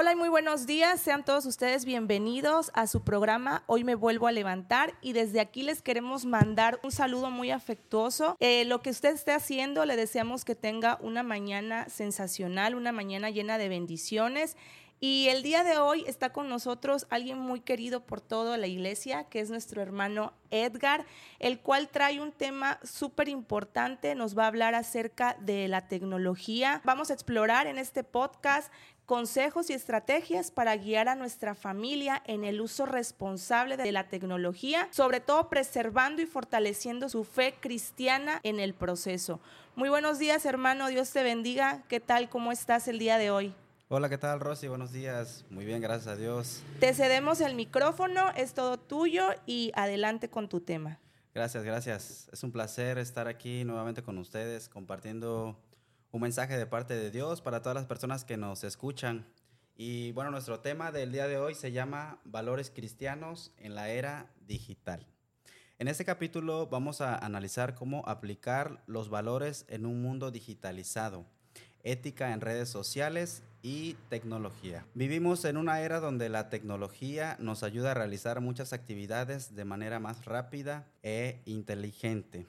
Hola y muy buenos días, sean todos ustedes bienvenidos a su programa Hoy me vuelvo a levantar y desde aquí les queremos mandar un saludo muy afectuoso. Eh, lo que usted esté haciendo, le deseamos que tenga una mañana sensacional, una mañana llena de bendiciones. Y el día de hoy está con nosotros alguien muy querido por toda la iglesia, que es nuestro hermano Edgar, el cual trae un tema súper importante, nos va a hablar acerca de la tecnología. Vamos a explorar en este podcast consejos y estrategias para guiar a nuestra familia en el uso responsable de la tecnología, sobre todo preservando y fortaleciendo su fe cristiana en el proceso. Muy buenos días, hermano, Dios te bendiga. ¿Qué tal? ¿Cómo estás el día de hoy? Hola, ¿qué tal, Rosy? Buenos días. Muy bien, gracias a Dios. Te cedemos el micrófono, es todo tuyo y adelante con tu tema. Gracias, gracias. Es un placer estar aquí nuevamente con ustedes compartiendo un mensaje de parte de Dios para todas las personas que nos escuchan. Y bueno, nuestro tema del día de hoy se llama Valores cristianos en la era digital. En este capítulo vamos a analizar cómo aplicar los valores en un mundo digitalizado, ética en redes sociales y tecnología. Vivimos en una era donde la tecnología nos ayuda a realizar muchas actividades de manera más rápida e inteligente.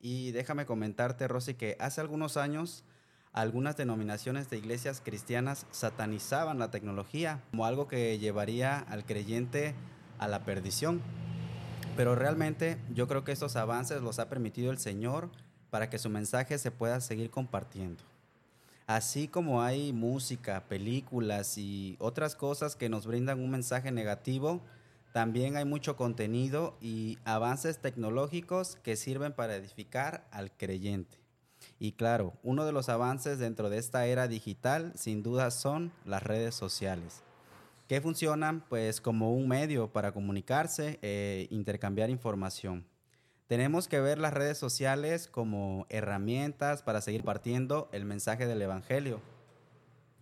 Y déjame comentarte, Rosy, que hace algunos años algunas denominaciones de iglesias cristianas satanizaban la tecnología como algo que llevaría al creyente a la perdición. Pero realmente yo creo que estos avances los ha permitido el Señor para que su mensaje se pueda seguir compartiendo. Así como hay música, películas y otras cosas que nos brindan un mensaje negativo, también hay mucho contenido y avances tecnológicos que sirven para edificar al creyente. Y claro, uno de los avances dentro de esta era digital sin duda son las redes sociales, que funcionan pues como un medio para comunicarse e intercambiar información. Tenemos que ver las redes sociales como herramientas para seguir partiendo el mensaje del Evangelio.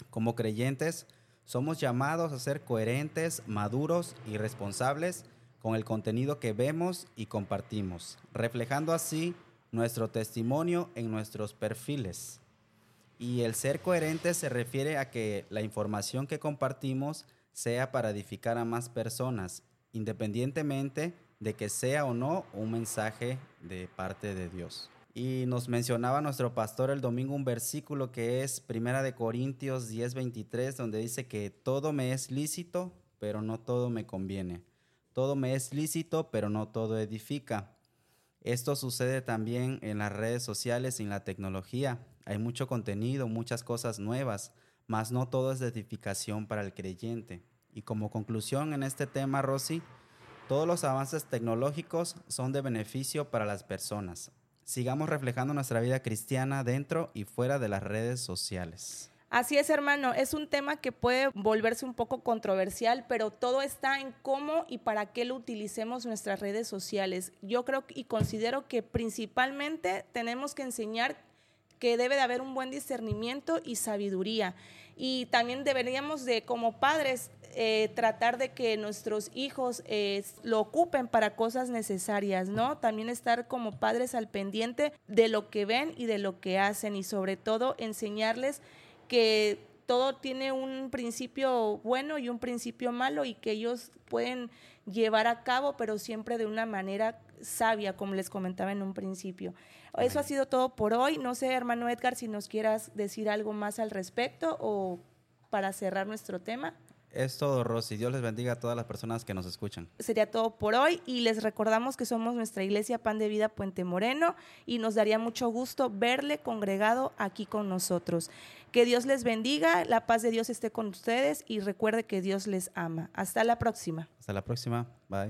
Como creyentes, somos llamados a ser coherentes, maduros y responsables con el contenido que vemos y compartimos, reflejando así nuestro testimonio en nuestros perfiles. Y el ser coherente se refiere a que la información que compartimos sea para edificar a más personas, independientemente de que sea o no un mensaje de parte de Dios. Y nos mencionaba nuestro pastor el domingo un versículo que es Primera de Corintios 10:23 donde dice que todo me es lícito, pero no todo me conviene. Todo me es lícito, pero no todo edifica. Esto sucede también en las redes sociales y en la tecnología. Hay mucho contenido, muchas cosas nuevas, mas no todo es de edificación para el creyente. Y como conclusión en este tema, Rosy, todos los avances tecnológicos son de beneficio para las personas. Sigamos reflejando nuestra vida cristiana dentro y fuera de las redes sociales. Así es, hermano, es un tema que puede volverse un poco controversial, pero todo está en cómo y para qué lo utilicemos nuestras redes sociales. Yo creo y considero que principalmente tenemos que enseñar que debe de haber un buen discernimiento y sabiduría. Y también deberíamos de, como padres, eh, tratar de que nuestros hijos eh, lo ocupen para cosas necesarias, ¿no? También estar como padres al pendiente de lo que ven y de lo que hacen y sobre todo enseñarles que todo tiene un principio bueno y un principio malo y que ellos pueden llevar a cabo, pero siempre de una manera sabia, como les comentaba en un principio. Eso ha sido todo por hoy. No sé, hermano Edgar, si nos quieras decir algo más al respecto o para cerrar nuestro tema. Es todo, Rosy. Dios les bendiga a todas las personas que nos escuchan. Sería todo por hoy y les recordamos que somos nuestra iglesia Pan de Vida Puente Moreno y nos daría mucho gusto verle congregado aquí con nosotros. Que Dios les bendiga, la paz de Dios esté con ustedes y recuerde que Dios les ama. Hasta la próxima. Hasta la próxima. Bye.